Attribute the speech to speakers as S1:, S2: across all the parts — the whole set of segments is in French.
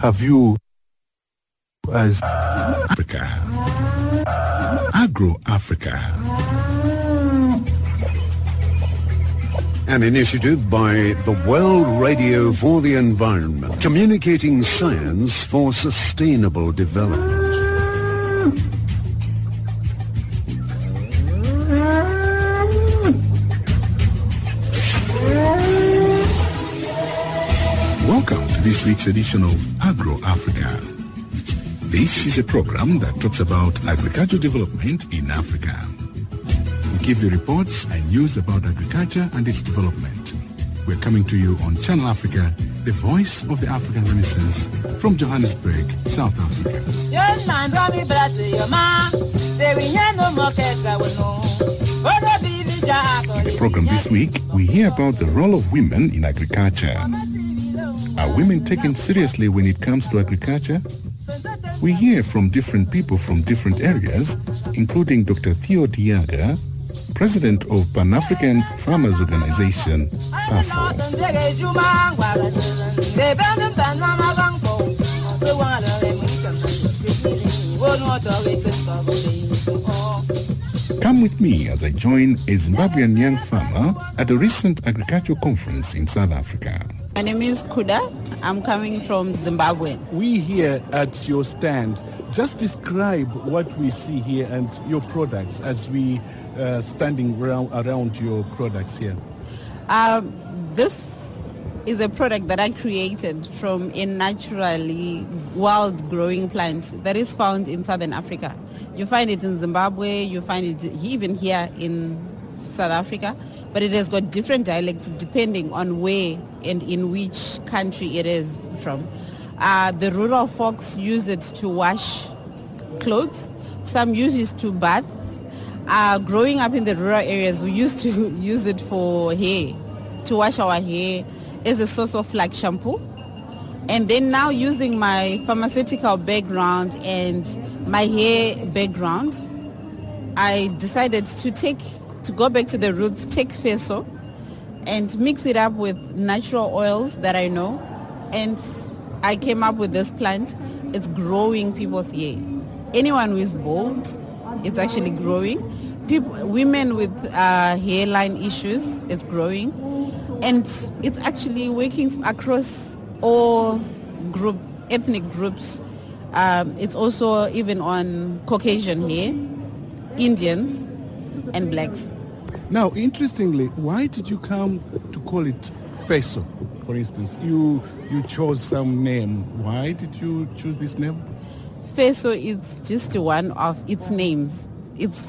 S1: have you as
S2: Africa. Agro Africa.
S3: An initiative by the World Radio for the Environment, communicating science for sustainable development.
S2: This week's edition of Agro Africa. This is a program that talks about agricultural development in Africa. We give you reports and news about agriculture and its development. We're coming to you on Channel Africa, the voice of the African Renaissance from Johannesburg, South Africa. In the program this week, we hear about the role of women in agriculture. Are women taken seriously when it comes to agriculture? We hear from different people from different areas, including Dr. Theo Diaga, President of Pan-African Farmers Organization, PAFO. Come with me as I join a Zimbabwean young farmer at a recent agricultural conference in South Africa.
S4: My name is Kuda. I'm coming from Zimbabwe.
S1: we here at your stand just describe what we see here and your products as we uh, standing around, around your products here.
S4: Um, this is a product that I created from a naturally wild growing plant that is found in southern Africa. You find it in Zimbabwe, you find it even here in South Africa, but it has got different dialects depending on where and in which country it is from. Uh, the rural folks use it to wash clothes. Some use it to bath. Uh, growing up in the rural areas, we used to use it for hair, to wash our hair as a source of like shampoo. And then now using my pharmaceutical background and my hair background, I decided to take, to go back to the roots, take feso and mix it up with natural oils that I know. And I came up with this plant. It's growing people's hair. Anyone who is bald, it's actually growing. People, women with uh, hairline issues, it's growing. And it's actually working across all group, ethnic groups. Um, it's also even on Caucasian hair, Indians, and blacks.
S1: Now, interestingly, why did you come to call it Feso, for instance? You, you chose some name. Why did you choose this name?
S4: Feso is just one of its names. It's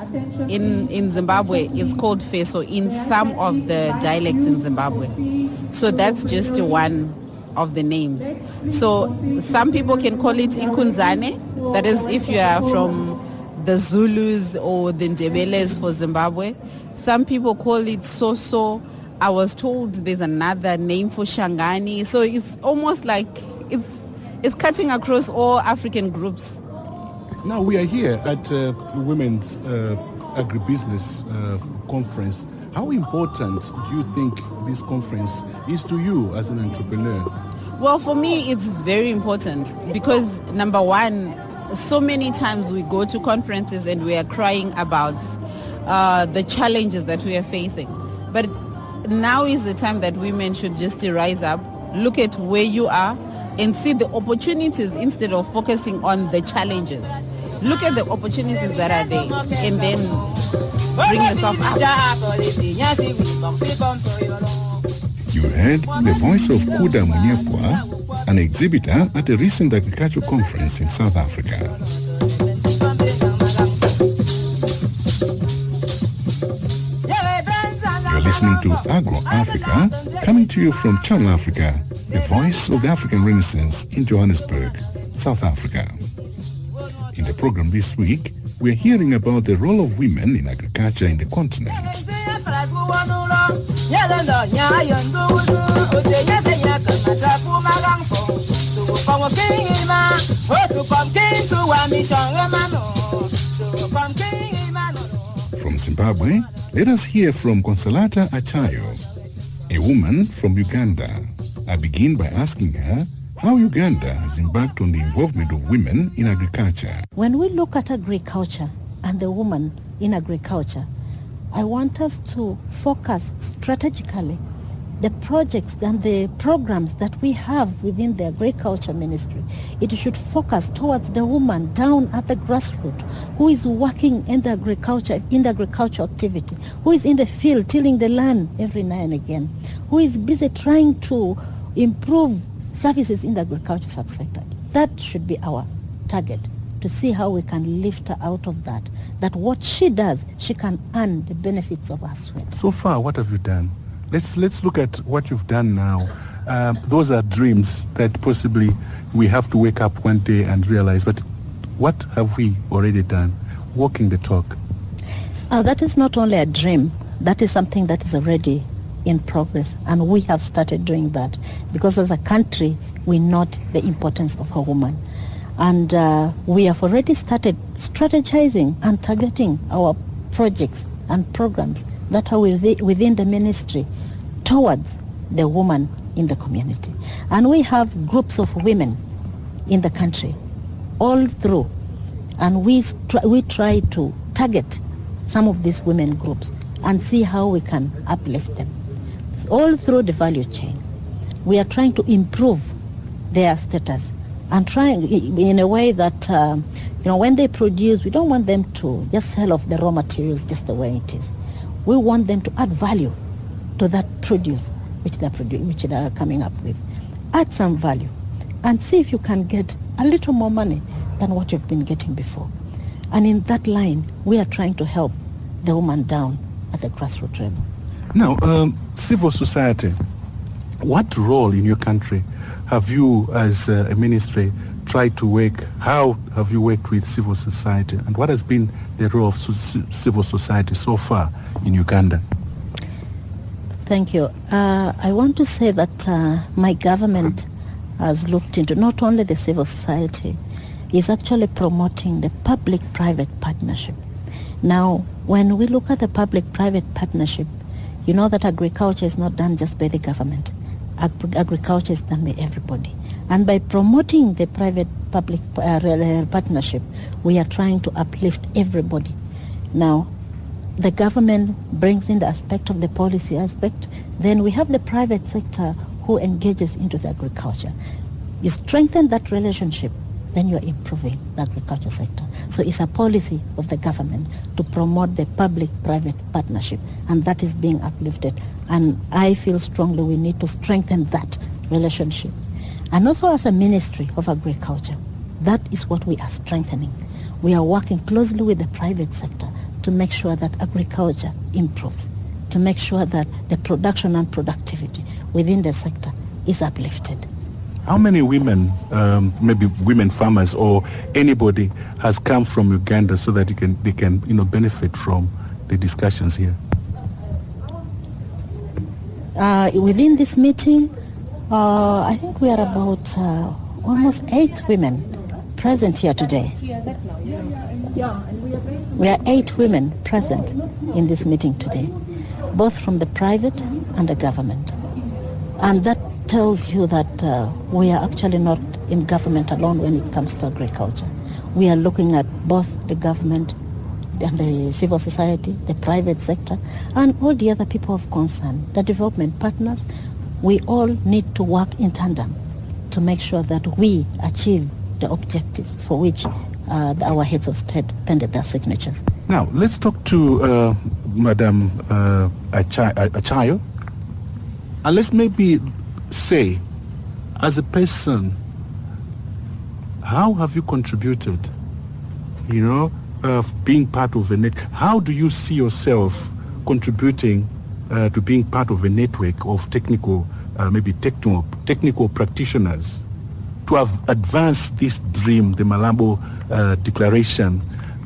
S4: in, in Zimbabwe, it's called Feso in some of the dialects in Zimbabwe. So that's just one of the names. So some people can call it Inkunzane. That is if you are from the Zulus or the Ndebeles for Zimbabwe. Some people call it Soso. I was told there's another name for Shangani. So it's almost like it's it's cutting across all African groups.
S1: Now, we are here at uh, Women's uh, Agribusiness uh, Conference. How important do you think this conference is to you as an entrepreneur?
S4: Well, for me, it's very important because number one, so many times we go to conferences and we are crying about uh, the challenges that we are facing. But now is the time that women should just rise up, look at where you are and see the opportunities instead of focusing on the challenges. Look at the opportunities that are there and then bring yourself up.
S2: You heard the voice of Kuda Munyepwa, an exhibitor at a recent agricultural conference in South Africa. You're listening to Agro Africa, coming to you from Channel Africa, the voice of the African Renaissance in Johannesburg, South Africa. In the program this week, we're hearing about the role of women in agriculture in the continent. From Zimbabwe, let us hear from Consolata Achayo, a woman from Uganda. I begin by asking her how Uganda has embarked on the involvement of women in agriculture.
S5: When we look at agriculture and the woman in agriculture, I want us to focus strategically the projects and the programs that we have within the agriculture ministry. It should focus towards the woman down at the grassroots who is working in the agriculture, in the agriculture activity, who is in the field tilling the land every now and again, who is busy trying to improve services in the agriculture subsector. That should be our target to see how we can lift her out of that. That what she does, she can earn the benefits of her sweat.
S1: So far, what have you done? Let's let's look at what you've done now. Um, those are dreams that possibly we have to wake up one day and realize. But what have we already done? Walking the talk.
S5: Uh, that is not only a dream. That is something that is already in progress, and we have started doing that because as a country we note the importance of a woman, and uh, we have already started strategizing and targeting our projects and programs that are within the ministry towards the woman in the community. And we have groups of women in the country all through. And we, we try to target some of these women groups and see how we can uplift them. All through the value chain. We are trying to improve their status and trying in a way that, uh, you know, when they produce, we don't want them to just sell off the raw materials just the way it is. We want them to add value to that produce which they're, produ- which they're coming up with. Add some value and see if you can get a little more money than what you've been getting before. And in that line, we are trying to help the woman down at the grassroots level.
S1: Now, um, civil society, what role in your country have you as a ministry tried to work, how have you worked with civil society and what has been the role of civil society so far in Uganda?
S5: Thank you. Uh, I want to say that uh, my government has looked into not only the civil society, is actually promoting the public-private partnership. Now, when we look at the public-private partnership, you know that agriculture is not done just by the government. Ag- agriculture is done by everybody. And by promoting the private-public uh, partnership, we are trying to uplift everybody. Now, the government brings in the aspect of the policy aspect, then we have the private sector who engages into the agriculture. You strengthen that relationship, then you're improving the agriculture sector. So it's a policy of the government to promote the public-private partnership, and that is being uplifted. And I feel strongly we need to strengthen that relationship. And also as a Ministry of Agriculture, that is what we are strengthening. We are working closely with the private sector to make sure that agriculture improves, to make sure that the production and productivity within the sector is uplifted.
S1: How many women, um, maybe women farmers or anybody, has come from Uganda so that they can, they can you know, benefit from the discussions here?
S5: Uh, within this meeting, uh, I think we are about uh, almost eight women present here today. We are eight women present in this meeting today, both from the private and the government. And that tells you that uh, we are actually not in government alone when it comes to agriculture. We are looking at both the government and the civil society, the private sector, and all the other people of concern, the development partners. We all need to work in tandem to make sure that we achieve the objective for which uh, our heads of state pended their signatures.
S1: Now, let's talk to uh, Madam uh, Achayo. And let's maybe say, as a person, how have you contributed, you know, of being part of a net? How do you see yourself contributing uh, to being part of a network of technical, uh, maybe technical, technical practitioners to have advanced this dream, the Malabo uh, Declaration,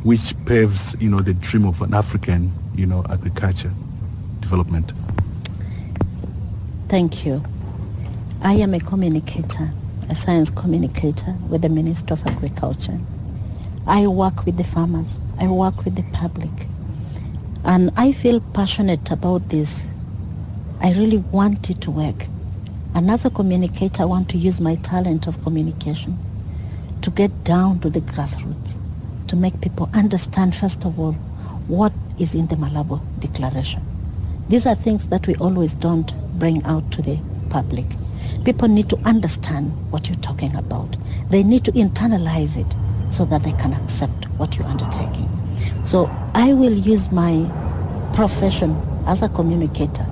S1: which paves, you know, the dream of an African, you know, agriculture development?
S5: Thank you. I am a communicator, a science communicator with the Minister of Agriculture. I work with the farmers. I work with the public. And I feel passionate about this. I really want it to work. And as a communicator, I want to use my talent of communication to get down to the grassroots, to make people understand, first of all, what is in the Malabo Declaration. These are things that we always don't bring out to the public. People need to understand what you're talking about. They need to internalize it so that they can accept what you're undertaking. So I will use my profession as a communicator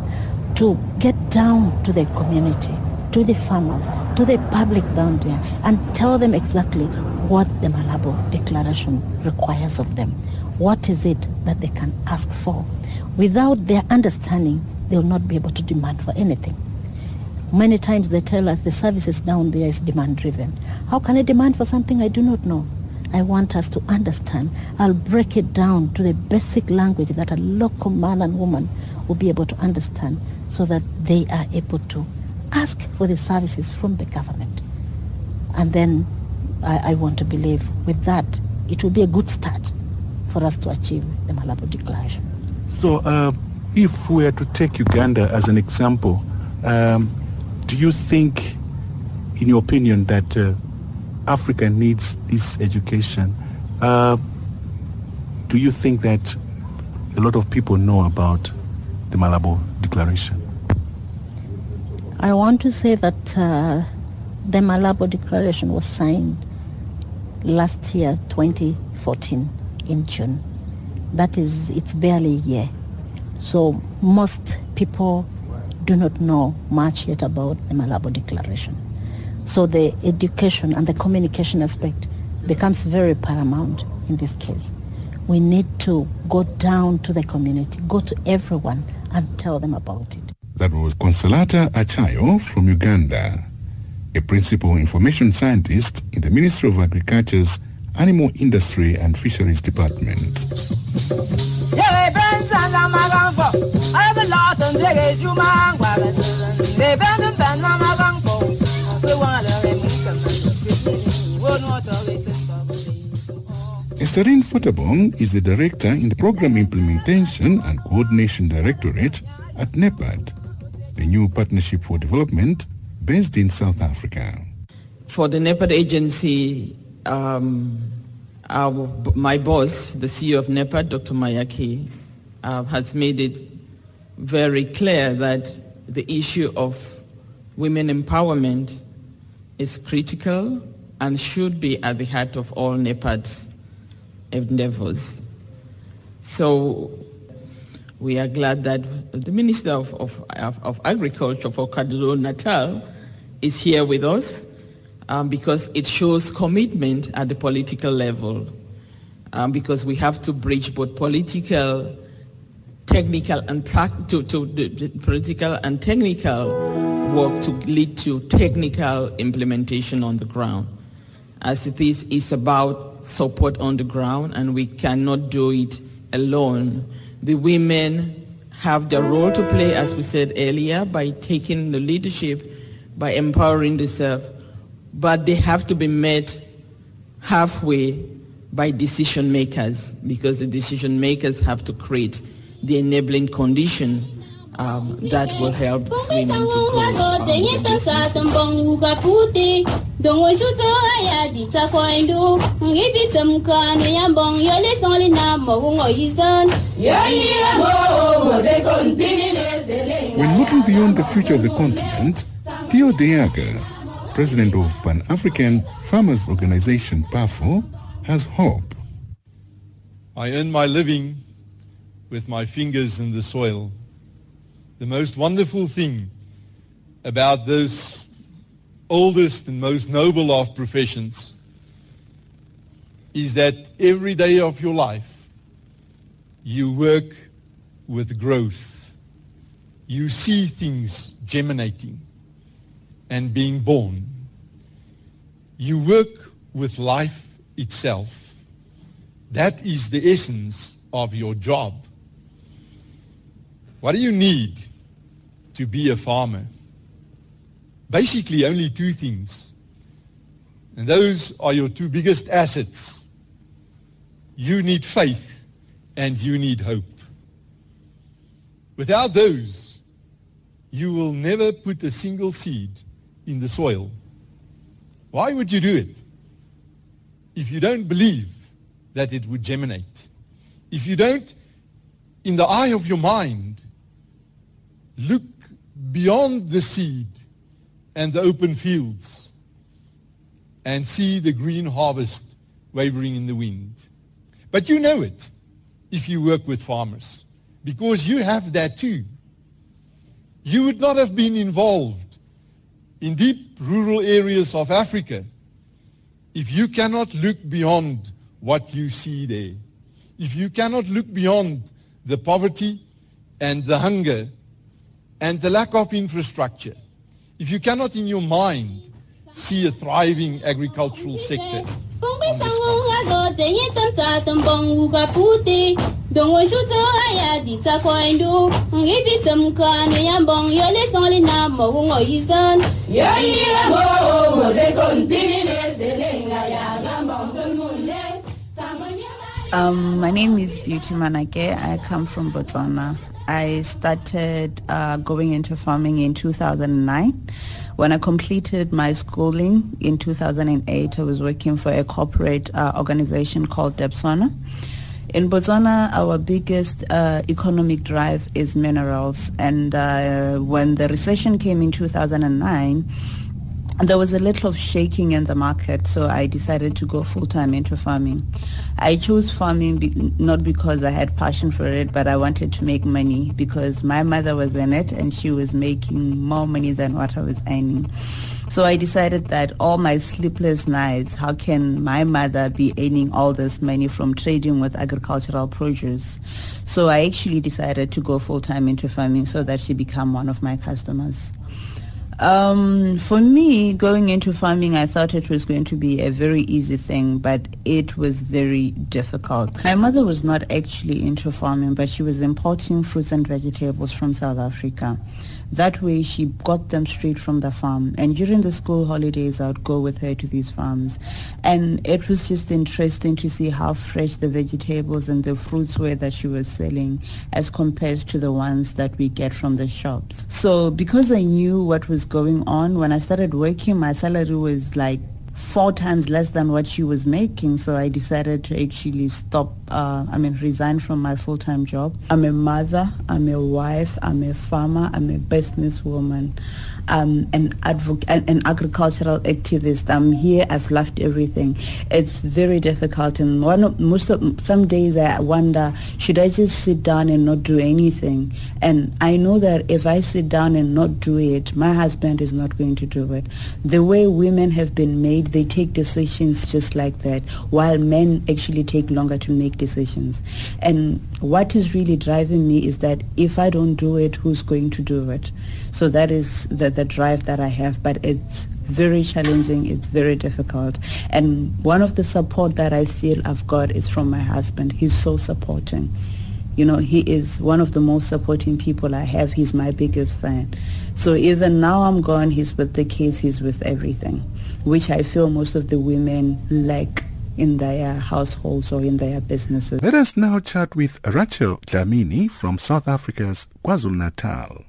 S5: to get down to the community, to the farmers, to the public down there, and tell them exactly what the Malabo Declaration requires of them. What is it that they can ask for? Without their understanding, they will not be able to demand for anything. Many times they tell us the services down there is demand driven. How can I demand for something I do not know? I want us to understand. I'll break it down to the basic language that a local man and woman will be able to understand so that they are able to ask for the services from the government. And then I, I want to believe with that it will be a good start for us to achieve the Malabo Declaration.
S1: So, uh, if we were to take Uganda as an example, um, do you think, in your opinion, that uh, Africa needs this education? Uh, do you think that a lot of people know about the Malabo Declaration?
S5: I want to say that uh, the Malabo Declaration was signed last year, 2014, in June. That is, it's barely a year. So most people do not know much yet about the Malabo Declaration. So the education and the communication aspect becomes very paramount in this case. We need to go down to the community, go to everyone and tell them about it.
S2: That was Consolata Achayo from Uganda, a principal information scientist in the Ministry of Agriculture's Animal Industry and Fisheries Department. Estherine Futterbong is the director in the Program Implementation and Coordination Directorate at NEPAD, the new partnership for development based in South Africa.
S6: For the NEPAD agency, um, our, my boss, the CEO of NEPAD, Dr. Mayaki, uh, has made it very clear that the issue of women empowerment is critical and should be at the heart of all NEPAD's endeavors. So we are glad that the Minister of, of, of Agriculture for KwaZulu Natal is here with us um, because it shows commitment at the political level um, because we have to bridge both political, technical and to, to the political and technical work to lead to technical implementation on the ground. As it is, it's about support on the ground and we cannot do it alone. The women have their role to play, as we said earlier, by taking the leadership, by empowering themselves, but they have to be met halfway by decision makers because the decision makers have to create the enabling condition um, that will help women to
S2: When looking beyond the future of the continent, Theo Deaga, president of Pan-African Farmers Organization, PAFO, has hope.
S7: I earn my living with my fingers in the soil. The most wonderful thing about this oldest and most noble of professions is that every day of your life you work with growth. You see things germinating and being born. You work with life itself. That is the essence of your job. What do you need to be a farmer? Basically only two things. And those are your two biggest assets. You need faith and you need hope. Without those, you will never put a single seed in the soil. Why would you do it? If you don't believe that it would germinate. If you don't, in the eye of your mind, look beyond the seed and the open fields and see the green harvest wavering in the wind. But you know it if you work with farmers because you have that too. You would not have been involved in deep rural areas of Africa if you cannot look beyond what you see there. If you cannot look beyond the poverty and the hunger and the lack of infrastructure, if you cannot in your mind see a thriving agricultural sector
S8: Um, my name is Beauty Manake. I come from Botswana. I started uh, going into farming in 2009. When I completed my schooling in 2008, I was working for a corporate uh, organization called Debswana. In Botswana, our biggest uh, economic drive is minerals. And uh, when the recession came in 2009, there was a little of shaking in the market, so I decided to go full-time into farming. I chose farming be- not because I had passion for it, but I wanted to make money because my mother was in it and she was making more money than what I was earning. So I decided that all my sleepless nights, how can my mother be earning all this money from trading with agricultural produce? So I actually decided to go full-time into farming so that she become one of my customers. Um, for me, going into farming, I thought it was going to be a very easy thing, but it was very difficult. My mother was not actually into farming, but she was importing fruits and vegetables from South Africa. That way, she got them straight from the farm. And during the school holidays, I would go with her to these farms. And it was just interesting to see how fresh the vegetables and the fruits were that she was selling as compared to the ones that we get from the shops. So because I knew what was going on, when I started working, my salary was like four times less than what she was making. So I decided to actually stop, uh, I mean, resign from my full-time job. I'm a mother, I'm a wife, I'm a farmer, I'm a businesswoman um, an advocate, an, an, agricultural activist. I'm here. I've left everything. It's very difficult, and one of, most of some days I wonder, should I just sit down and not do anything? And I know that if I sit down and not do it, my husband is not going to do it. The way women have been made, they take decisions just like that, while men actually take longer to make. And what is really driving me is that if I don't do it, who's going to do it? So that is the, the drive that I have, but it's very challenging. It's very difficult. And one of the support that I feel I've got is from my husband. He's so supporting. You know, he is one of the most supporting people I have. He's my biggest fan. So even now I'm gone, he's with the kids, he's with everything, which I feel most of the women lack in their households or in their businesses.
S1: Let us now chat with Rachel Dlamini from South Africa's KwaZulu-Natal.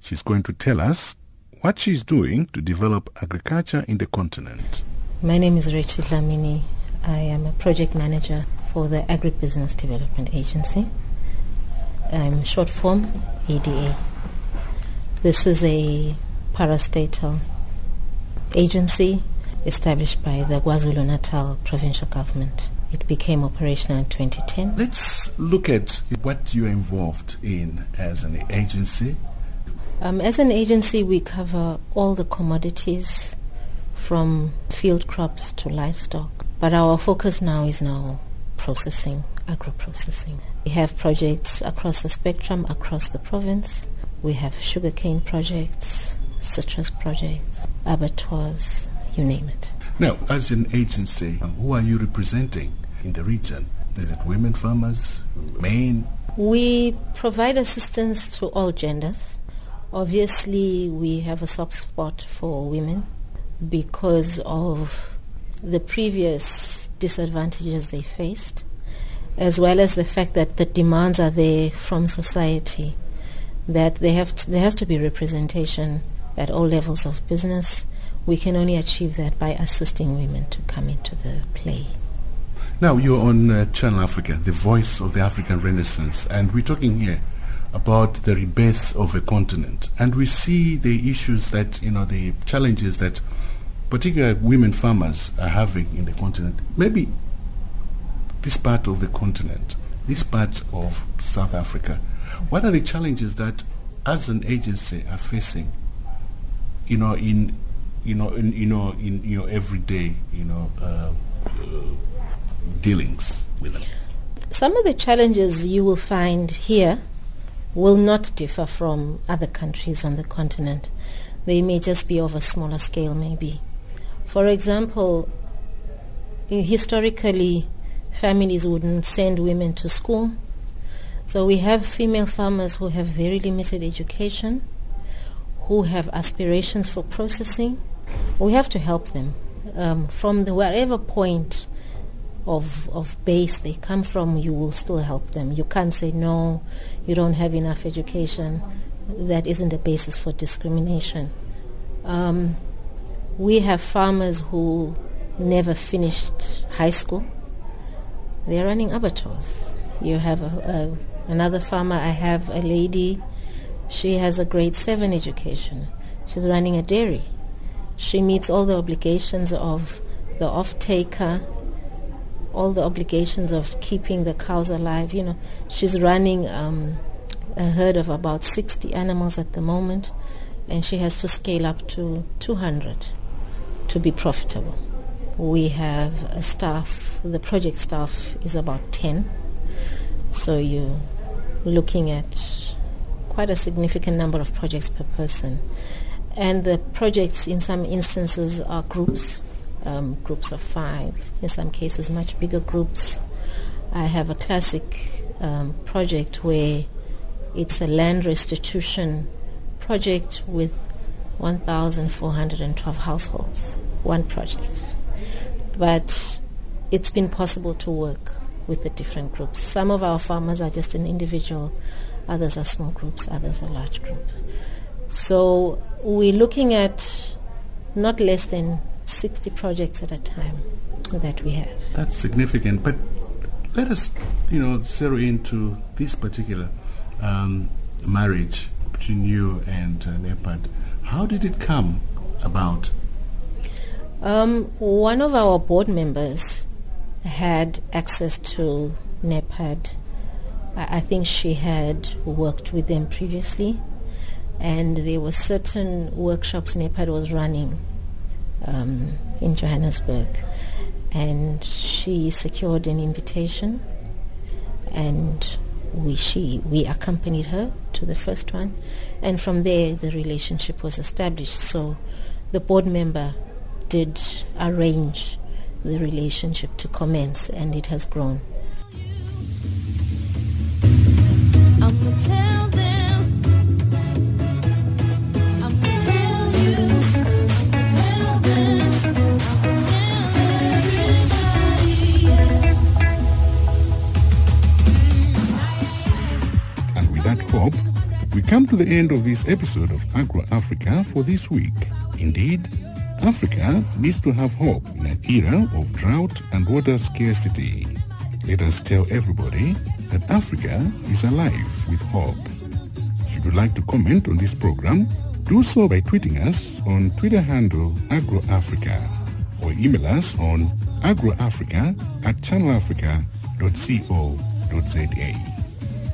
S1: She's going to tell us what she's doing to develop agriculture in the continent.
S9: My name is Rachel Dlamini. I am a project manager for the Agribusiness Development Agency. I'm short form ADA. This is a parastatal agency established by the KwaZulu-Natal provincial government. It became operational in 2010.
S1: Let's look at what you're involved in as an agency
S9: um, as an agency, we cover all the commodities from field crops to livestock. But our focus now is now processing, agro-processing. We have projects across the spectrum, across the province. We have sugarcane projects, citrus projects, abattoirs, you name it.
S1: Now, as an agency, who are you representing in the region? Is it women farmers, men?
S9: We provide assistance to all genders. Obviously, we have a soft spot for women because of the previous disadvantages they faced, as well as the fact that the demands are there from society that there, have to, there has to be representation at all levels of business. We can only achieve that by assisting women to come into the play.
S1: Now you're on uh, Channel Africa, the voice of the African Renaissance, and we're talking here about the rebirth of a continent, and we see the issues that you know, the challenges that particular women farmers are having in the continent. Maybe this part of the continent, this part of South Africa, what are the challenges that, as an agency, are facing? You know, in you know, in you know, in your everyday, you know, uh, uh, dealings with them.
S9: Some of the challenges you will find here will not differ from other countries on the continent. They may just be of a smaller scale, maybe. For example, historically, families wouldn't send women to school. So we have female farmers who have very limited education, who have aspirations for processing. We have to help them um, from the wherever point of of base they come from. You will still help them. You can't say no. You don't have enough education. That isn't a basis for discrimination. Um, we have farmers who never finished high school. They're running abattoirs. You have a, a, another farmer. I have a lady. She has a grade seven education. She's running a dairy. She meets all the obligations of the off-taker, all the obligations of keeping the cows alive. You know, she's running um, a herd of about 60 animals at the moment, and she has to scale up to 200 to be profitable. We have a staff, the project staff is about 10. So you're looking at quite a significant number of projects per person. And the projects in some instances are groups, um, groups of five, in some cases much bigger groups. I have a classic um, project where it's a land restitution project with 1,412 households, one project but it's been possible to work with the different groups. Some of our farmers are just an individual, others are small groups, others are large groups. So we're looking at not less than 60 projects at a time that we have.
S1: That's significant, but let us, you know, zero into this particular um, marriage between you and uh, NEPAD. How did it come about?
S9: Um, one of our board members had access to NEPAD. I, I think she had worked with them previously, and there were certain workshops NEPAD was running um, in Johannesburg, and she secured an invitation, and we she we accompanied her to the first one, and from there the relationship was established. So, the board member did arrange the relationship to commence and it has grown.
S2: We come to the end of this episode of Agro Africa for this week. Indeed, Africa needs to have hope in an era of drought and water scarcity. Let us tell everybody that Africa is alive with hope. Should you would like to comment on this program, do so by tweeting us on Twitter handle AgroAfrica or email us on agroafrica at channelafrica.co.za.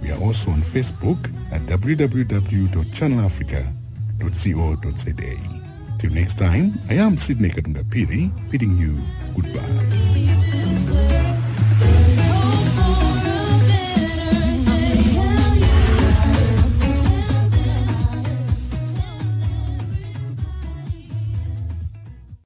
S2: We are also on Facebook at www.channelafrica.co.za. Till next time, I am Sidney Katunga Piri, bidding you goodbye.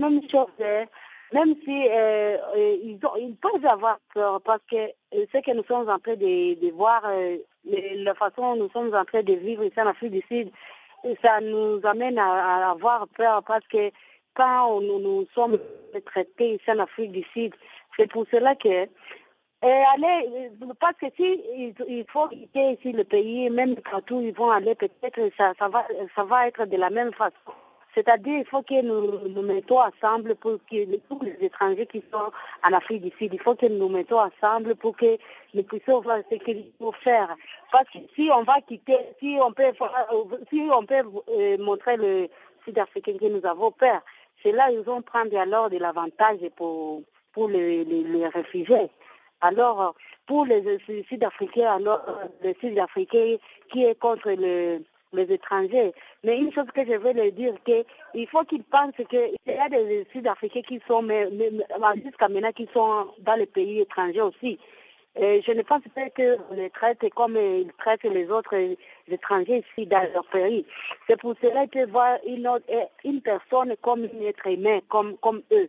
S10: même chose, hein. même si euh, euh, ils, ont, ils peuvent avoir peur parce que euh, ce que nous sommes en train de, de voir, euh, la façon dont nous sommes en train de vivre ici en Afrique du Sud, ça nous amène à, avoir peur parce que quand nous, nous sommes traités ici en Afrique du Sud, c'est pour cela que Et aller, parce que si il, faut quitter ici le pays, même partout ils vont aller, peut-être ça, ça, va, ça va être de la même façon. C'est-à-dire il faut que nous nous mettons ensemble pour que tous les étrangers qui sont en Afrique du Sud, il faut que nous nous mettons ensemble pour que nous puissions faire ce qu'il faut faire. Parce que si on va quitter, si on peut, si on peut euh, montrer le Sud-Africain que nous avons peur, c'est là ils vont prendre alors de l'avantage pour, pour les, les, réfugiés. Alors, pour les Sud-Africains, alors, les Sud-Africains qui est contre le, les étrangers. Mais une chose que je veux leur dire, qu'il faut qu'ils pensent qu'il y a des Sud-Africains qui sont, jusqu'à maintenant, qui sont dans les pays étrangers aussi. Je ne pense pas que les traitent comme ils traitent les autres étrangers ici dans leur pays. C'est pour cela qu'ils voir une, autre, une personne comme un être humain, comme, comme eux.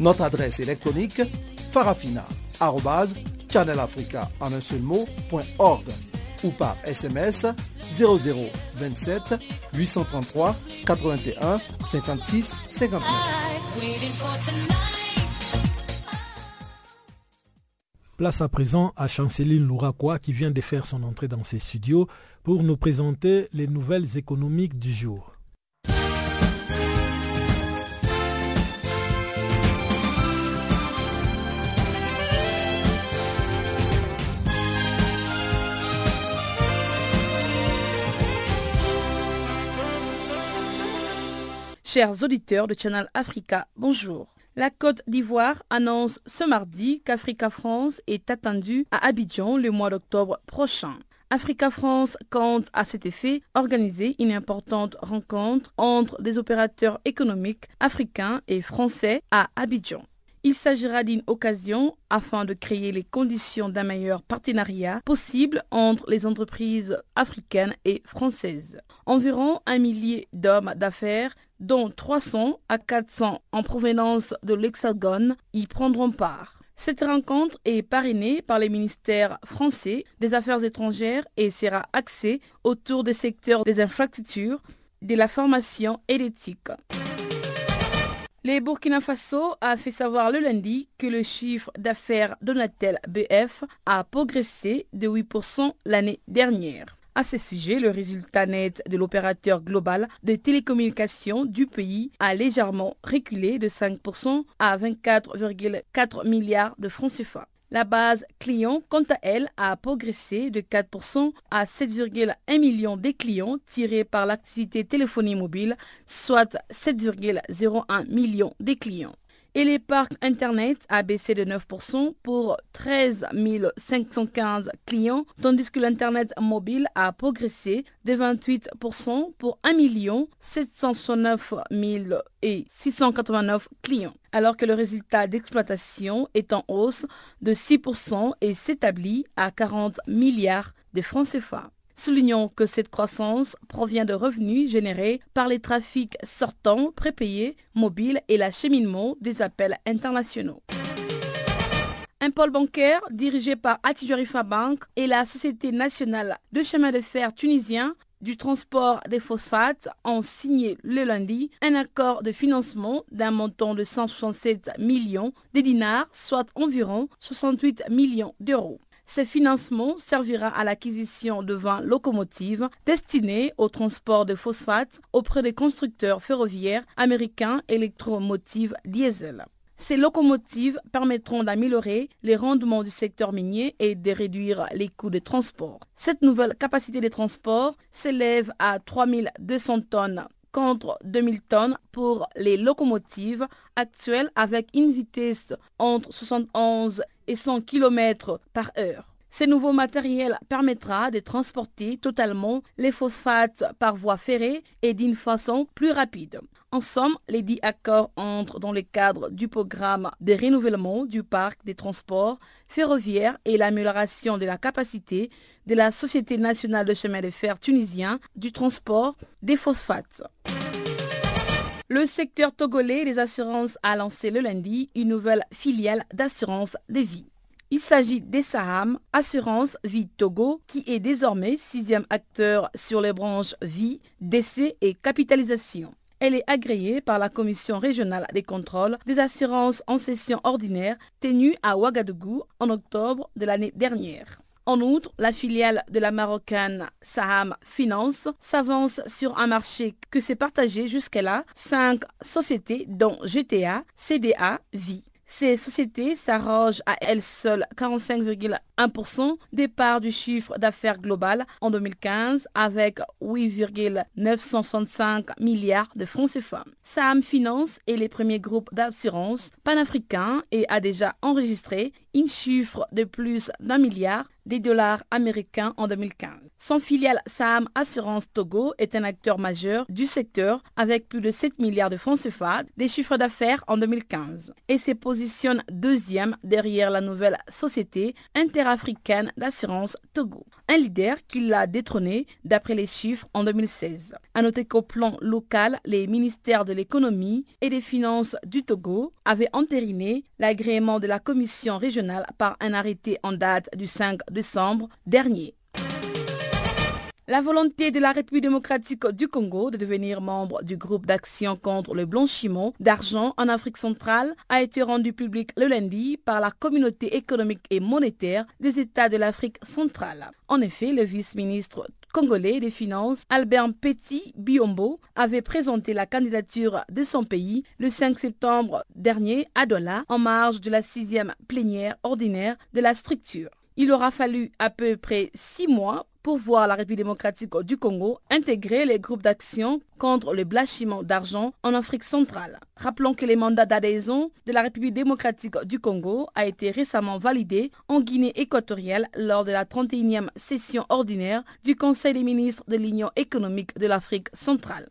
S11: Notre adresse électronique farafina.channelafrica en un seul ou par SMS 0027 833 81 56 59.
S12: Place à présent à Chanceline Louraquois qui vient de faire son entrée dans ses studios pour nous présenter les nouvelles économiques du jour.
S13: Chers auditeurs de Channel Africa, bonjour. La Côte d'Ivoire annonce ce mardi qu'Africa France est attendue à Abidjan le mois d'octobre prochain. Africa France compte à cet effet organiser une importante rencontre entre des opérateurs économiques africains et français à Abidjan. Il s'agira d'une occasion afin de créer les conditions d'un meilleur partenariat possible entre les entreprises africaines et françaises. Environ un millier d'hommes d'affaires dont 300 à 400 en provenance de l'Hexagone, y prendront part. Cette rencontre est parrainée par les ministères français des Affaires étrangères et sera axée autour des secteurs des infrastructures, de la formation et l'éthique. Les Burkina Faso a fait savoir le lundi que le chiffre d'affaires Donatel BF a progressé de 8% l'année dernière. À ce sujet, le résultat net de l'opérateur global de télécommunications du pays a légèrement reculé de 5% à 24,4 milliards de francs CFA. La base client, quant à elle, a progressé de 4% à 7,1 millions de clients tirés par l'activité téléphonie mobile, soit 7,01 millions de clients et les parcs Internet a baissé de 9% pour 13 515 clients, tandis que l'Internet mobile a progressé de 28% pour 1 769 689 clients, alors que le résultat d'exploitation est en hausse de 6% et s'établit à 40 milliards de francs CFA. Soulignons que cette croissance provient de revenus générés par les trafics sortants, prépayés, mobiles et l'acheminement des appels internationaux. Un pôle bancaire dirigé par Atijarifa Bank et la Société nationale de chemin de fer tunisien du transport des phosphates ont signé le lundi un accord de financement d'un montant de 167 millions de dinars, soit environ 68 millions d'euros. Ce financement servira à l'acquisition de 20 locomotives destinées au transport de phosphate auprès des constructeurs ferroviaires américains électromotives diesel. Ces locomotives permettront d'améliorer les rendements du secteur minier et de réduire les coûts de transport. Cette nouvelle capacité de transport s'élève à 3200 tonnes contre 2000 tonnes pour les locomotives actuelles avec une vitesse entre 71 et 100 km par heure. Ce nouveau matériel permettra de transporter totalement les phosphates par voie ferrée et d'une façon plus rapide. En somme, les dix accords entrent dans le cadre du programme de renouvellement du parc des transports ferroviaires et l'amélioration de la capacité de la Société nationale de chemin de fer tunisien du transport des phosphates. Le secteur togolais des assurances a lancé le lundi une nouvelle filiale d'assurance de vie. Il s'agit d'Essaham Assurance Vie Togo qui est désormais sixième acteur sur les branches vie, décès et capitalisation. Elle est agréée par la Commission régionale des contrôles des assurances en session ordinaire tenue à Ouagadougou en octobre de l'année dernière. En outre, la filiale de la marocaine Saham Finance s'avance sur un marché que s'est partagé jusqu'à-là cinq sociétés dont GTA, CDA, Vie. Ces sociétés s'arrogent à elles seules 45,1% des parts du chiffre d'affaires global en 2015 avec 8,965 milliards de francs CFA. SAM Finance est le premier groupe d'assurance panafricain et a déjà enregistré un chiffre de plus d'un milliard des dollars américains en 2015. Son filiale SAM Assurance Togo est un acteur majeur du secteur avec plus de 7 milliards de francs CFA des chiffres d'affaires en 2015 et se positionne deuxième derrière la nouvelle société interafricaine d'assurance Togo, un leader qui l'a détrôné d'après les chiffres en 2016. À noter qu'au plan local, les ministères de l'économie et des finances du Togo avaient entériné l'agrément de la commission régionale par un arrêté en date du 5 décembre dernier. La volonté de la République démocratique du Congo de devenir membre du groupe d'action contre le blanchiment d'argent en Afrique centrale a été rendue publique le lundi par la communauté économique et monétaire des États de l'Afrique centrale. En effet, le vice-ministre congolais des Finances, Albert Petit Biombo, avait présenté la candidature de son pays le 5 septembre dernier à Douala en marge de la sixième plénière ordinaire de la structure. Il aura fallu à peu près six mois pour voir la République démocratique du Congo intégrer les groupes d'action contre le blanchiment d'argent en Afrique centrale. Rappelons que les mandats d'adhésion de la République démocratique du Congo a été récemment validé en Guinée équatoriale lors de la 31e session ordinaire du Conseil des ministres de l'Union économique de l'Afrique centrale.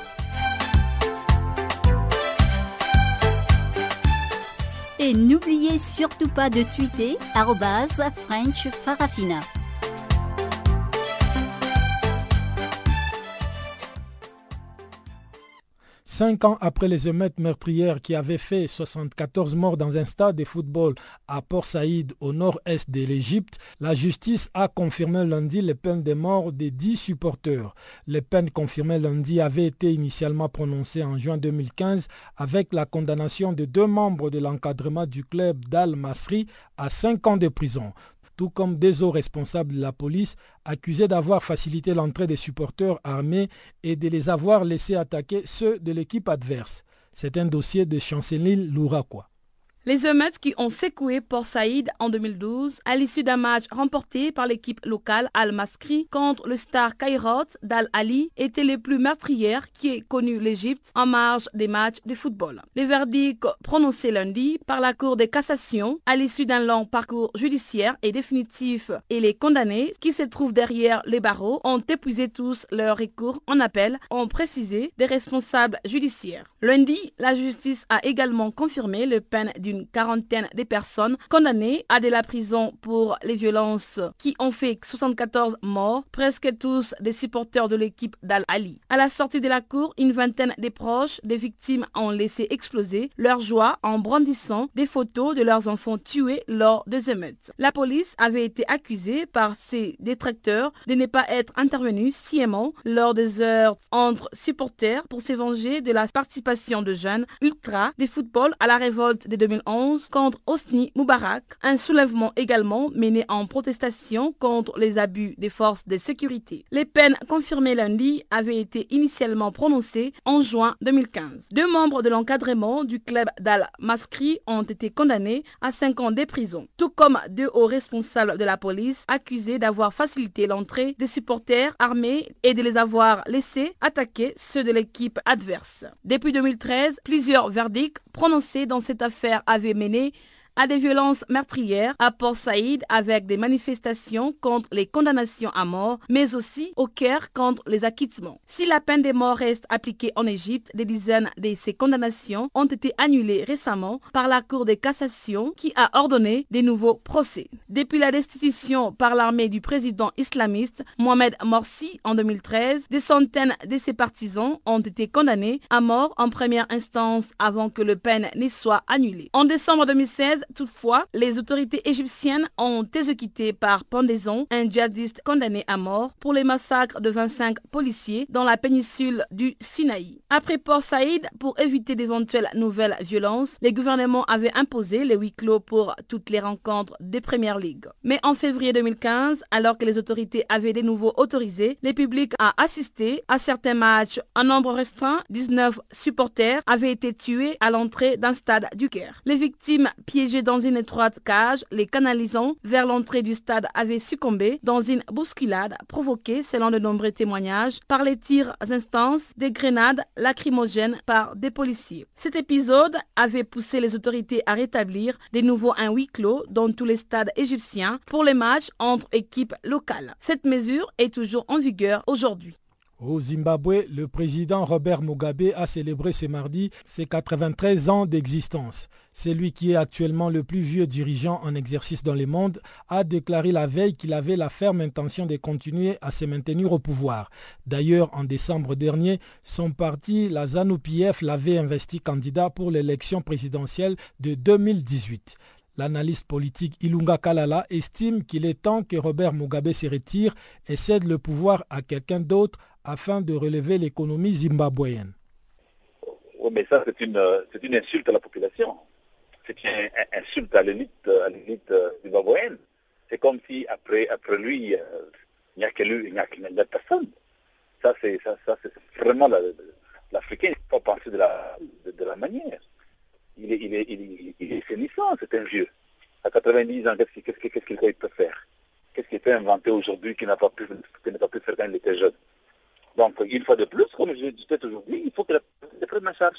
S14: Et n'oubliez surtout pas de tweeter French Farafina.
S12: Cinq ans après les émeutes meurtrières qui avaient fait 74 morts dans un stade de football à Port Saïd au nord-est de l'Égypte, la justice a confirmé lundi les peines de mort des 10 supporters. Les peines confirmées lundi avaient été initialement prononcées en juin 2015 avec la condamnation de deux membres de l'encadrement du club d'Al-Masri à 5 ans de prison tout comme des hauts responsables de la police accusés d'avoir facilité l'entrée des supporters armés et de les avoir laissés attaquer ceux de l'équipe adverse. C'est un dossier de Chanceline Louraquois.
S13: Les émeutes qui ont secoué Port Saïd en 2012 à l'issue d'un match remporté par l'équipe locale Al-Maskri contre le star Kairot d'Al-Ali étaient les plus meurtrières qui ait connu l'Égypte en marge des matchs de football. Les verdicts prononcés lundi par la Cour de cassation à l'issue d'un long parcours judiciaire et définitif et les condamnés qui se trouvent derrière les barreaux ont épuisé tous leurs recours en appel, ont précisé des responsables judiciaires. Lundi, la justice a également confirmé le peine du d'une quarantaine de personnes condamnées à de la prison pour les violences qui ont fait 74 morts, presque tous des supporters de l'équipe d'Al-Ali. À la sortie de la cour, une vingtaine des proches des victimes ont laissé exploser leur joie en brandissant des photos de leurs enfants tués lors des émeutes. La police avait été accusée par ses détracteurs de ne pas être intervenue sciemment lors des heures entre supporters pour s'évanger de la participation de jeunes ultra des football à la révolte de 2011 contre Osni Moubarak, un soulèvement également mené en protestation contre les abus des forces de sécurité. Les peines confirmées lundi avaient été initialement prononcées en juin 2015. Deux membres de l'encadrement du club d'Al-Maskri ont été condamnés à 5 ans de prison, tout comme deux hauts responsables de la police accusés d'avoir facilité l'entrée des supporters armés et de les avoir laissés attaquer ceux de l'équipe adverse. Depuis 2013, plusieurs verdicts prononcés dans cette affaire avaient mené à des violences meurtrières à Port Saïd avec des manifestations contre les condamnations à mort, mais aussi au Caire contre les acquittements. Si la peine de mort reste appliquée en Égypte, des dizaines de ces condamnations ont été annulées récemment par la Cour de cassation qui a ordonné des nouveaux procès. Depuis la destitution par l'armée du président islamiste Mohamed Morsi en 2013, des centaines de ses partisans ont été condamnés à mort en première instance avant que le peine ne soit annulée. En décembre 2016, toutefois, les autorités égyptiennes ont exécuté par pendaison un djihadiste condamné à mort pour les massacres de 25 policiers dans la péninsule du Sinaï. Après Port Saïd, pour éviter d'éventuelles nouvelles violences, les gouvernements avaient imposé les huis clos pour toutes les rencontres des premières ligues. Mais en février 2015, alors que les autorités avaient de nouveau autorisé les publics à assister à certains matchs, un nombre restreint, 19 supporters, avaient été tués à l'entrée d'un stade du Caire. Les victimes piégées dans une étroite cage, les canalisant vers l'entrée du stade avaient succombé dans une bousculade provoquée, selon de nombreux témoignages, par les tirs instances des grenades lacrymogènes par des policiers. Cet épisode avait poussé les autorités à rétablir de nouveau un huis clos dans tous les stades égyptiens pour les matchs entre équipes locales. Cette mesure est toujours en vigueur aujourd'hui.
S12: Au Zimbabwe, le président Robert Mugabe a célébré ce mardi ses 93 ans d'existence. Celui qui est actuellement le plus vieux dirigeant en exercice dans le monde a déclaré la veille qu'il avait la ferme intention de continuer à se maintenir au pouvoir. D'ailleurs, en décembre dernier, son parti, la ZANU-PF, l'avait investi candidat pour l'élection présidentielle de 2018. L'analyste politique Ilunga Kalala estime qu'il est temps que Robert Mugabe se retire et cède le pouvoir à quelqu'un d'autre afin de relever l'économie zimbabwéenne.
S15: Oui, mais ça, c'est une, une insulte à la population. C'est une insulte à l'élite, l'élite zimbabwéenne. C'est comme si après, après lui, il n'y a que lui, il n'y a, personne. Ça, c'est, ça, ça, vraiment l'Africain. il faut penser de la, de, la manière. Il est, il est, il est, il est c'est un vieux. À 90 ans, qu'est-ce qu'il, peut faire? Qu'est-ce qu'il peut inventer aujourd'hui qu'il n'a pas pu, n'a pas pu faire quand il était jeune? Donc, une fois de plus, comme je disais aujourd'hui, il faut que la personne prenne en charge.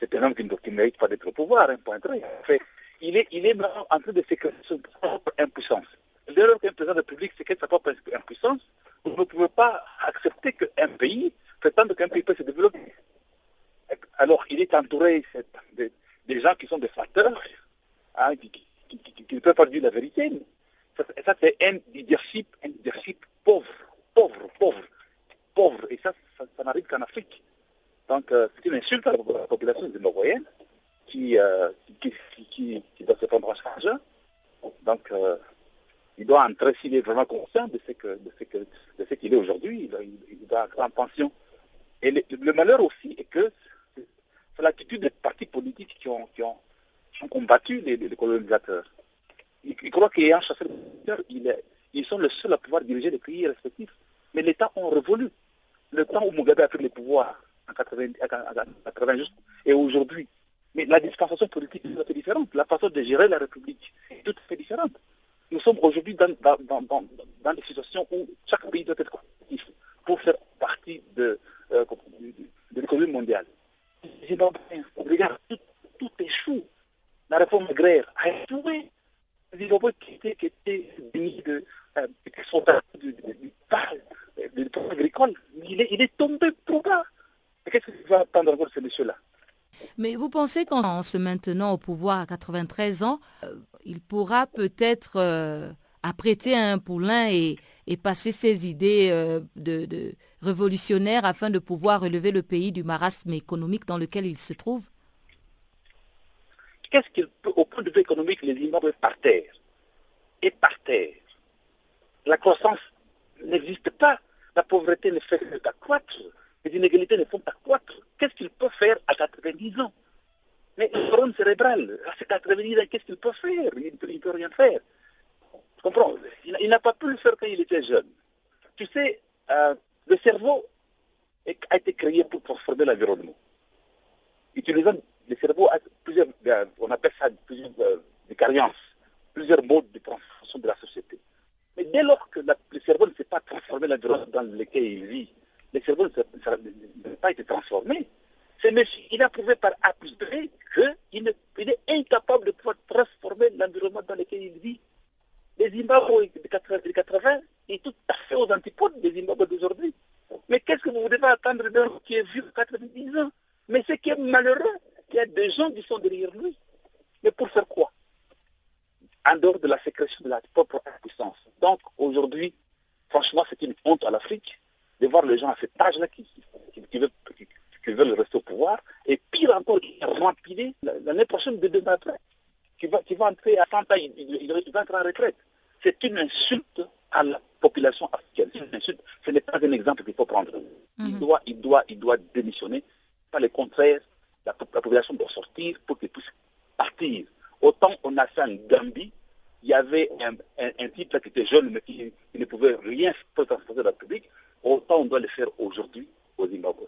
S15: C'est un homme qui ne mérite pas d'être au pouvoir, hein, point fait, il est, il est en train de sécuriser son propre impuissance. L'erreur qu'un président de la République, que sa propre impuissance, vous ne pouvez pas accepter qu'un pays prétende qu'un pays peut se développer. Alors, il est entouré de, des gens qui sont des facteurs, hein, qui, ne peuvent pas dire la vérité. Ça, ça c'est un leadership, un leadership pauvre, pauvre, pauvre pauvres. Et ça, ça, n'arrive qu'en Afrique. Donc, euh, c'est une insulte à la population zimbabwéenne euh, qui, qui, doit se prendre en charge. Donc, euh, il doit entrer, s'il est vraiment conscient de ce qu'il est aujourd'hui, il, il, doit en pension. Et le, malheur aussi est que c'est l'attitude des partis politiques qui ont, qui ont, combattu les, colonisateurs. Ils, croient qu'ayant chassé les colonisateurs, ils, ils sont les seuls à pouvoir diriger les pays respectifs. Mais l'État ont révolu le temps où Mugabe a pris le pouvoir en 80, 80 et aujourd'hui. Mais la dispensation politique est tout à fait différente. La façon de gérer la République est tout à fait différente. Nous sommes aujourd'hui dans, dans, dans, dans, des situations où chaque pays doit être compétitif pour faire partie de, euh, de l'économie mondiale. Regarde, tout, échoue. La réforme agraire a échoué. Zimbabwe qui qui était béni de euh, du, du, agricole, il est, il est tombé trop bas. Qu'est-ce que va attendre encore ce monsieur-là?
S16: Mais vous pensez qu'en se maintenant au pouvoir à 93 ans, euh, il pourra peut-être euh, apprêter un poulain et, passer ses idées euh, de, révolutionnaires afin de pouvoir relever le pays du marasme économique dans lequel il se trouve?
S15: Qu'est-ce qu'il peut, au point de vue économique, les immeubles par terre Et par terre. La croissance n'existe pas. La pauvreté ne fait qu'accroître. Les inégalités ne font qu'accroître. Qu'est-ce qu'il peut faire à 90 ans? Mais le problème cérébral, à 90 ans, qu'est-ce qu'il peut faire? Il ne peut, rien faire. Tu comprends? Il, n'a pas pu le faire quand il était jeune. Tu sais, euh, le cerveau a été créé pour transformer l'environnement. Utilisant le cerveau a plusieurs, euh, on appelle ça plusieurs euh, plusieurs modes de transformation de la société. Mais dès lors que le cerveau ne s'est pas transformé l'environnement dans lequel il vit, le cerveau n'a pas été transformé, c'est monsieur, il a prouvé par A plus qu'il il est incapable de pouvoir transformer l'environnement dans lequel il vit. Les Zimbabwe de 80, de 80 est tout à fait aux antipodes des Zimbabwe d'aujourd'hui. Mais qu'est-ce que vous devez attendre d'un qui est vieux 90 ans? Mais ce qui est malheureux, il y a des gens qui sont derrière lui. Mais pour faire quoi? En dehors de la sécrétion de la propre puissance. Donc aujourd'hui, franchement, c'est une honte à l'Afrique de voir les gens à cet âge-là qui, veulent, rester au pouvoir. Et pire encore, qui rempiler l'année prochaine de demain après, qui va, qui va entrer à 100 ans, il, va entrer en retraite. C'est une insulte à la population africaine. Ce n'est pas un exemple qu'il faut prendre. Il, mhm. doit, il, doit, il doit démissionner. Pas le contraire, la, population doit sortir pour qu'il puisse partir. Autant on a fait en Gambie, il y avait un, type qui était jeune mais qui, ne pouvait rien pour transporter la République, autant on doit le faire aujourd'hui au Zimbabwe.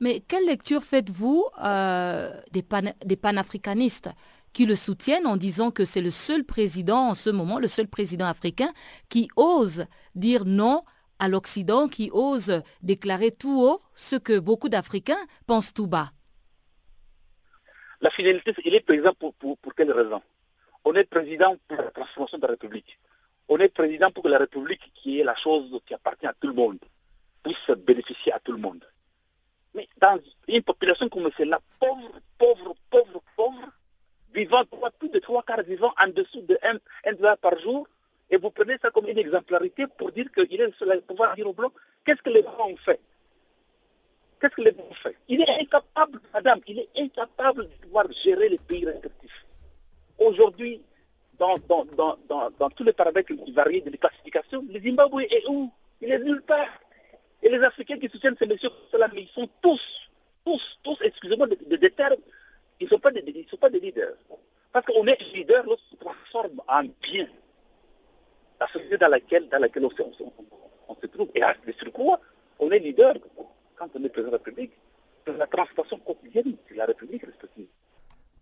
S16: Mais quelle lecture faites-vous euh, des, des panafricanistes qui le soutiennent en disant que c'est le seul président en ce moment, le seul président africain qui ose dire non à l'Occident, qui ose déclarer tout haut ce que beaucoup d'Africains pensent tout bas?
S15: La finalité, il est président pour, pour, pour quelle raison? On est président pour la transformation de la République. On est président pour que la République, qui est la chose qui appartient à tout le monde, puisse bénéficier à tout le monde. Mais dans une population comme celle-là, pauvre, pauvre, pauvre, pauvre, vivant plus de trois quarts vivant en dessous de 1 dollar par jour, et vous prenez ça comme une exemplarité pour dire qu'il est le seul à pouvoir dire au blanc, qu'est-ce que les blancs ont fait? Qu'est-ce que les blancs ont fait? Il est incapable, madame, il est incapable de pouvoir gérer les pays respectifs. Aujourd'hui, dans, dans, tous les paramètres varient de la classification, le Zimbabwe est où? Il est nulle part. Et les Africains qui soutiennent ces messieurs, ils sont tous, tous, tous, excusez-moi des termes, ils ne sont, pas des, sont pas des leaders. Parce qu'on est leader lorsqu'on transforme en bien la société dans laquelle, dans laquelle on, se trouve. Et à sur quoi on est leader quand on est président de la République de la transformation quotidienne de la République respective.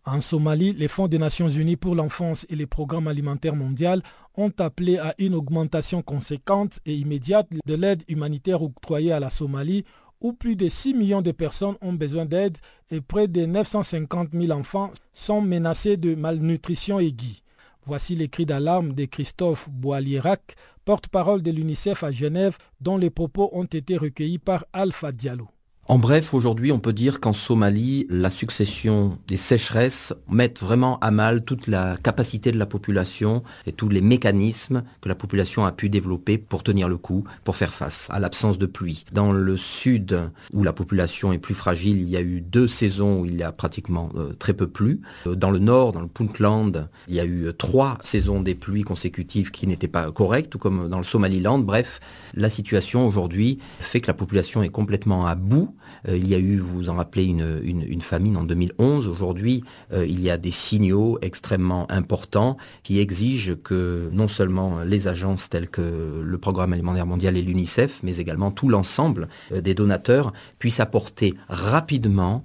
S12: En Somalie, les fonds des Nations Unies pour l'enfance et les programmes alimentaires mondiaux ont appelé à une augmentation conséquente et immédiate de l'aide humanitaire octroyée à la Somalie, où plus de 6 millions de personnes ont besoin d'aide et près de 950 000 enfants sont menacés de malnutrition aiguë. Voici les cris d'alarme de Christophe Boalierac, porte-parole de l'UNICEF à Genève, dont les propos ont été recueillis par Alpha Diallo.
S17: En bref, aujourd'hui, on peut dire qu'en Somalie, la succession des sécheresses met vraiment à mal toute la capacité de la population et tous les mécanismes que la population a pu développer pour tenir le coup, pour faire face à l'absence de pluie. Dans le sud, où la population est plus fragile, il y a eu deux saisons où il y a pratiquement euh, très peu plu. Euh, dans le nord, dans le Puntland, il y a eu trois saisons des pluies consécutives qui n'étaient pas correctes, comme dans le Somaliland. Bref, la situation aujourd'hui fait que la population est complètement à bout euh, il y a eu, vous vous en rappelez, une, famine en 2011. Aujourd'hui, euh, il y a des signaux extrêmement importants qui exigent que non seulement les agences telles que le Programme alimentaire mondial et l'UNICEF, mais également tout l'ensemble euh, des donateurs puissent apporter rapidement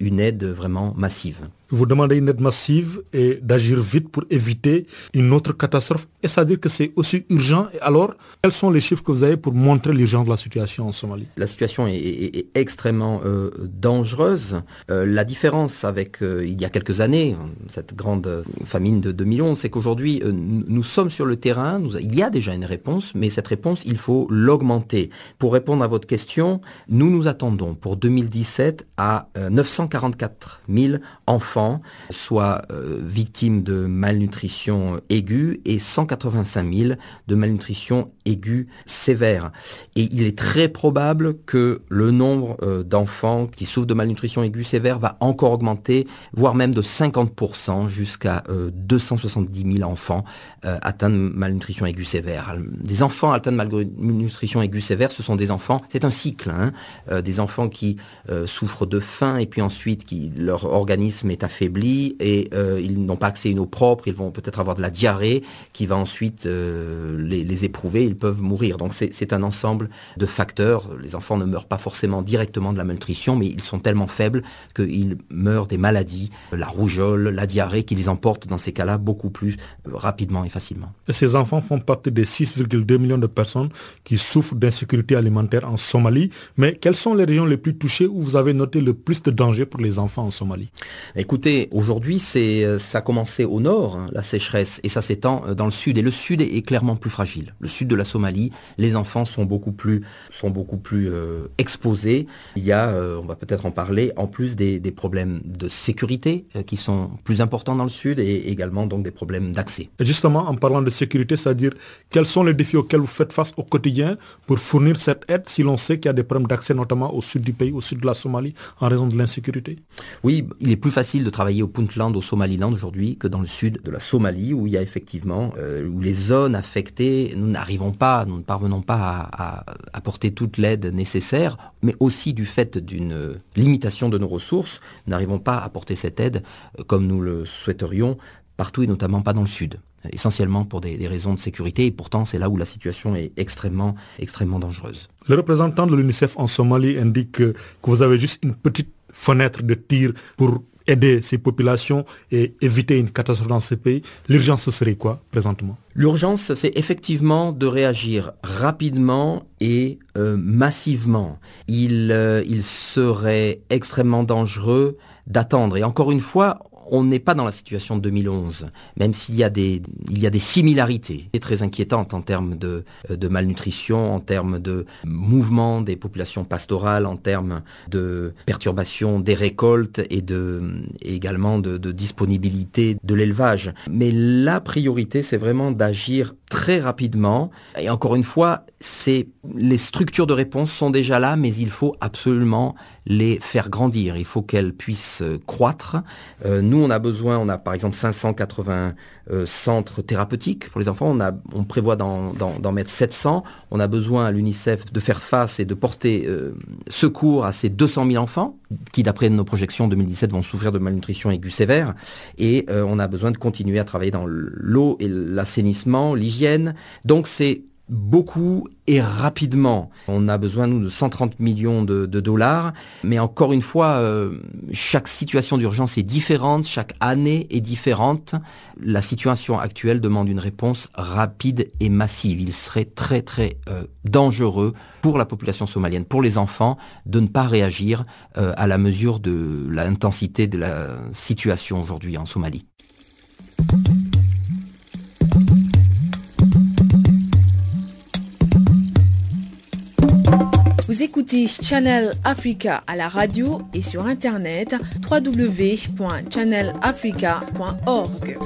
S17: une aide vraiment massive.
S12: Vous demandez une aide massive et d'agir vite pour éviter une autre catastrophe. Et ça veut dire que c'est aussi urgent. Et alors, quels sont les chiffres que vous avez pour montrer l'urgence de la situation en Somalie?
S17: La situation est, extrêmement euh, dangereuse. Euh, la différence avec euh, il y a quelques années, cette grande famine de 2011, c'est qu'aujourd'hui, nous sommes sur le terrain, il y a déjà une réponse, mais cette réponse, il faut l'augmenter. Pour répondre à votre question, nous nous attendons pour 2017 à 944 000 enfants, soit victimes de malnutrition aiguë et 185 000 de malnutrition aiguë sévère. Et il est très probable que le nombre euh, d'enfants qui souffrent de malnutrition aiguë sévère va encore augmenter, voire même de 50% jusqu'à 270 euh, 000 enfants euh, atteints de malnutrition aiguë sévère. Des enfants atteints de malnutrition aiguë sévère, ce sont des enfants, c'est un cycle, hein, des enfants qui souffrent de faim et puis ensuite qui, leur organisme est affaibli et ils n'ont pas accès à une eau propre, ils vont peut-être avoir de la diarrhée qui va ensuite les, les, éprouver, ils peuvent mourir. Donc c'est un ensemble de facteurs. Les enfants ne meurent pas forcément directement de la malnutrition, mais ils sont tellement faibles qu'ils meurent des maladies, la rougeole, la diarrhée, qui les emportent dans ces cas-là beaucoup plus euh, rapidement et facilement.
S12: Et ces enfants font partie des 6,2 millions de personnes qui souffrent d'insécurité alimentaire en Somalie. Mais quelles sont les régions les plus touchées où vous avez noté le plus de danger pour les enfants en Somalie?
S17: Écoutez, aujourd'hui, c'est euh, ça a commencé au nord, hein, la sécheresse, et ça s'étend euh, dans le sud. Et le sud est clairement plus fragile. Le sud de la Somalie, les enfants sont beaucoup plus, sont beaucoup plus euh, exposés. Il y a, euh, on va peut-être en parler, en plus des, problèmes de sécurité euh, qui sont plus importants dans le sud et également donc des problèmes d'accès.
S12: Justement, en parlant de sécurité, c'est-à-dire quels sont les défis auxquels vous faites face au quotidien pour fournir cette aide si l'on sait qu'il y a des problèmes d'accès notamment au sud du pays, au sud de la Somalie, en raison de l'insécurité?
S17: Oui, il est plus facile de travailler au Puntland, au Somaliland aujourd'hui que dans le sud de la Somalie où il y a effectivement, où les zones affectées, nous n'arrivons pas, nous ne parvenons pas à, apporter toute l'aide nécessaire, mais aussi du fait d'une limitation de nos ressources, nous n'arrivons pas à apporter cette aide euh, comme nous le souhaiterions partout et notamment pas dans le sud essentiellement pour des, raisons de sécurité et pourtant c'est là où la situation est extrêmement, extrêmement dangereuse.
S12: Le représentant de l'UNICEF en Somalie indique que vous avez juste une petite fenêtre de tir pour aider ces populations et éviter une catastrophe dans ces pays, l'urgence ce serait quoi présentement?
S17: L'urgence, c'est effectivement de réagir rapidement et euh, massivement. Il, euh, il serait extrêmement dangereux d'attendre. Et encore une fois, on n'est pas dans la situation de 2011, même s'il y a des, il y a des similarités très inquiétantes en termes de, de malnutrition, en termes de mouvement des populations pastorales, en termes de perturbation des récoltes et, de, également de disponibilité de l'élevage. Mais la priorité, c'est vraiment d'agir très rapidement. Et encore une fois, les structures de réponse sont déjà là, mais il faut absolument les faire grandir. Il faut qu'elles puissent euh, croître. Euh, nous, on a besoin, on a par exemple 580 euh, centres thérapeutiques pour les enfants. On, a, on prévoit d'en mettre 700. On a besoin à l'UNICEF de faire face et de porter secours à ces 200 000 enfants qui, d'après nos projections 2017, vont souffrir de malnutrition aiguë sévère. Et on a besoin de continuer à travailler dans l'eau et l'assainissement, l'hygiène. Donc c'est beaucoup et rapidement. On a besoin, nous, de 130 millions de, dollars. Mais encore une fois, euh, chaque situation d'urgence est différente, chaque année est différente. La situation actuelle demande une réponse rapide et massive. Il serait très, très euh, dangereux pour la population somalienne, pour les enfants, de ne pas réagir euh, à la mesure de l'intensité de la situation aujourd'hui en Somalie.
S13: Vous écoutez Channel Africa à la radio et sur internet www.channelafrica.org.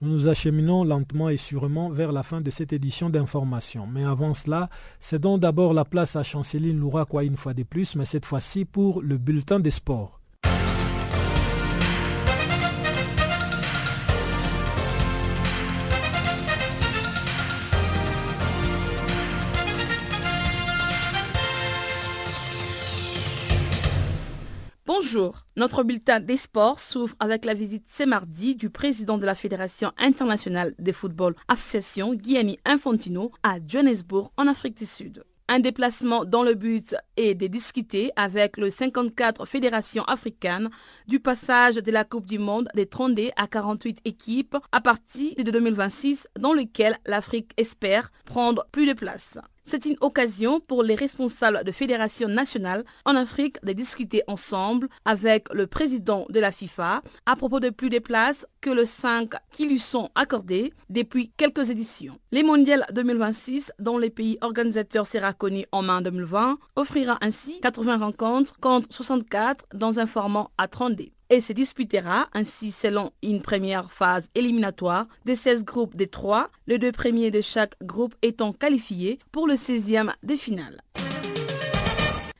S12: Nous nous acheminons lentement et sûrement vers la fin de cette édition d'information. Mais avant cela, cédons d'abord la place à Chanceline Louraquois une fois de plus, mais cette fois-ci pour le bulletin des sports.
S13: Bonjour, notre bulletin des sports s'ouvre avec la visite ce mardi du président de la Fédération internationale de football association Gianni Infantino à Johannesburg en Afrique du Sud. Un déplacement dans le but est de discuter avec le 54 fédérations africaines du passage de la Coupe du Monde des 32 à 48 équipes à partir de 2026 dans lequel l'Afrique espère prendre plus de place. C'est une occasion pour les responsables de fédérations nationales en Afrique de discuter ensemble avec le président de la FIFA à propos de plus de places que le 5 qui lui sont accordées depuis quelques éditions. Les mondiales 2026, dont les pays organisateurs sera connu en main 2020, offrira ainsi 80 rencontres contre 64 dans un format à 30D et se disputera ainsi selon une première phase éliminatoire de 16 groupes de 3, les deux premiers de chaque groupe étant qualifiés pour le 16e de finale.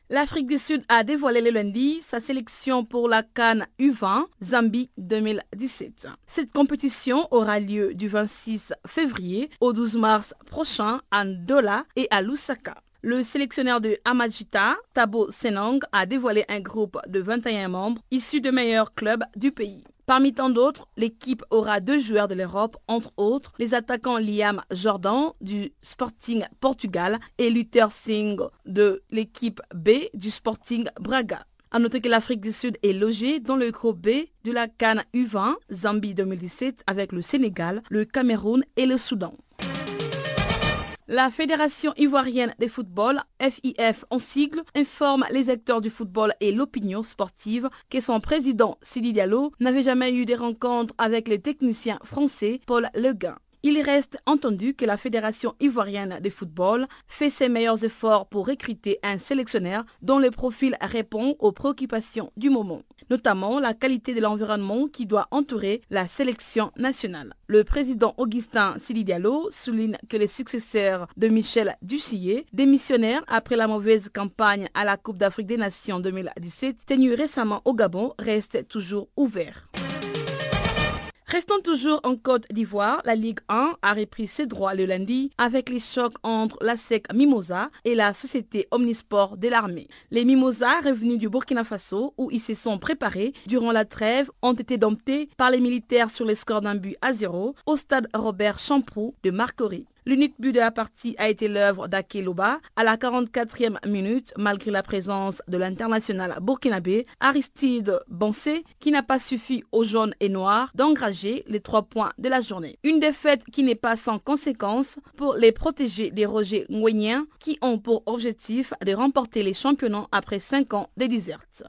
S13: L'Afrique du Sud a dévoilé le lundi sa sélection pour la Cannes U20 Zambie 2017. Cette compétition aura lieu du 26 février au 12 mars prochain à Ndola et à Lusaka. Le sélectionneur de Amajita, Tabo Senong, a dévoilé un groupe de 21 membres issus de meilleurs clubs du pays. Parmi tant d'autres, l'équipe aura deux joueurs de l'Europe, entre autres les attaquants Liam Jordan du Sporting Portugal et Luther Singh de l'équipe B du Sporting Braga. A noter que l'Afrique du Sud est logée dans le groupe B de la Cannes U20 Zambie 2017 avec le Sénégal, le Cameroun et le Soudan. La Fédération ivoirienne de football, FIF en sigle, informe les acteurs du football et l'opinion sportive que son président Sidi Diallo n'avait jamais eu de rencontre avec le technicien français Paul Leguin. Il reste entendu que la Fédération ivoirienne de football fait ses meilleurs efforts pour recruter un sélectionneur dont le profil répond aux préoccupations du moment, notamment la qualité de l'environnement qui doit entourer la sélection nationale. Le président Augustin Sidi Diallo souligne que les successeurs de Michel Ducillet, démissionnaire après la mauvaise campagne à la Coupe d'Afrique des Nations 2017 tenue récemment au Gabon, restent toujours ouverts. Restons toujours en Côte d'Ivoire. La Ligue 1 a repris ses droits le lundi avec les chocs entre la SEC Mimosa et la société Omnisport de l'armée. Les Mimosa, revenus du Burkina Faso, où ils se sont préparés durant la trêve, ont été domptés par les militaires sur le score d'un but à zéro au stade Robert Champroux de Marcory. L'unique but de la partie a été l'œuvre d'Akeloba à la 44e minute, malgré la présence de l'international burkinabé Aristide Bansé, qui n'a pas suffi aux jaunes et noirs d'engager les trois points de la journée. Une défaite qui n'est pas sans conséquence pour les protégés des Roger Nguyen, qui ont pour objectif de remporter les championnats après cinq ans de déserte.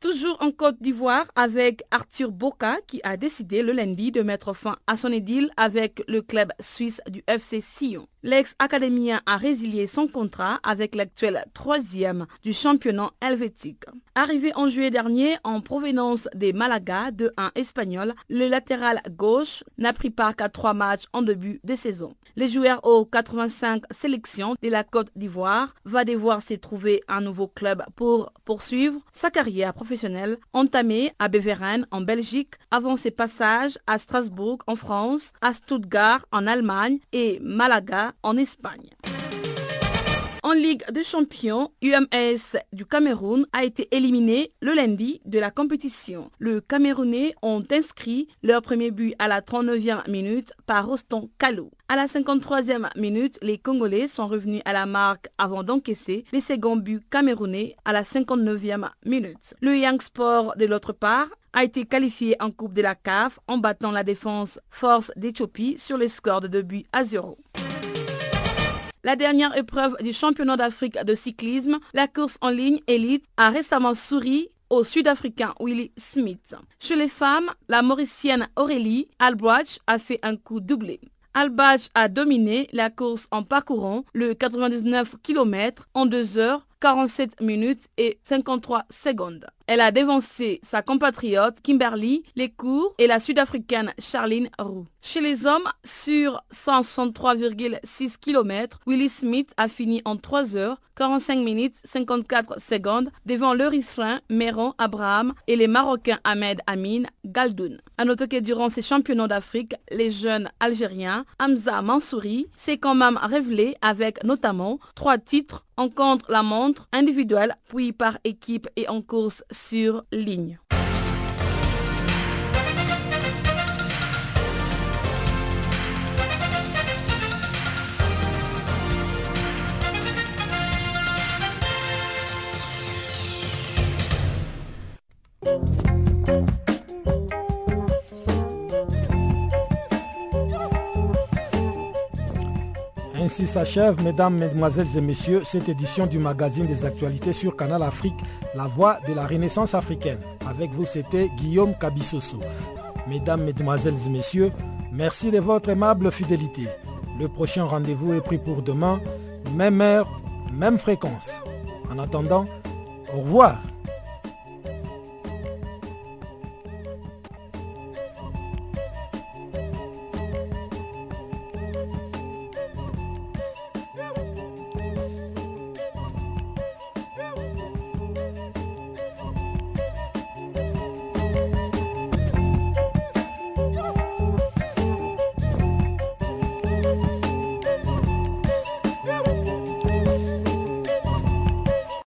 S13: Toujours en Côte d'Ivoire avec Arthur Boca qui a décidé le lundi de mettre fin à son idylle avec le club suisse du FC Sion. L'ex-académien a résilié son contrat avec l'actuel troisième du championnat helvétique. Arrivé en juillet dernier en provenance des Malaga de 1 espagnol, le latéral gauche n'a pris part qu'à trois matchs en début de saison. Les joueurs aux 85 sélections de la Côte d'Ivoire va devoir se trouver un nouveau club pour poursuivre sa carrière professionnelle entamée à Beveren en Belgique avant ses passages à Strasbourg en France, à Stuttgart en Allemagne et Malaga en Espagne. En Ligue des Champions, UMS du Cameroun a été éliminé le lundi de la compétition. Le Camerounais ont inscrit leur premier but à la 39e minute par Roston Kalou. À la 53e minute, les Congolais sont revenus à la marque avant d'encaisser les seconds buts camerounais à la 59e minute. Le Young Sport, de l'autre part, a été qualifié en Coupe de la CAF en battant la défense Force d'Éthiopie sur les scores de 2 buts à 0. La dernière épreuve du championnat d'Afrique de cyclisme, la course en ligne élite, a récemment souri au Sud-Africain Willie Smith. Chez les femmes, la Mauricienne Aurélie Albrecht a fait un coup doublé. Albach a dominé la course en parcourant le 99 km en 2 heures 47 minutes et 53 secondes. Elle a dévancé sa compatriote Kimberly Lecourt et la sud-africaine Charlene Roux. Chez les hommes, sur 163,6 km, Willie Smith a fini en 3 heures 45 minutes 54 secondes devant le l'Erythréen Meron Abraham et les Marocains Ahmed Amin Galdoun. A noter que durant ces championnats d'Afrique, les jeunes Algériens Hamza Mansouri s'est quand même révélé avec notamment trois titres en contre-la-montre individuelle, puis par équipe et en course sur ligne.
S12: Ainsi s'achève, mesdames, mesdemoiselles et messieurs, cette édition du magazine des actualités sur Canal Afrique, la voix de la Renaissance africaine. Avec vous, c'était Guillaume Kabissoso. Mesdames, mesdemoiselles et messieurs, merci de votre aimable fidélité. Le prochain rendez-vous est pris pour demain, même heure, même fréquence. En attendant, au revoir.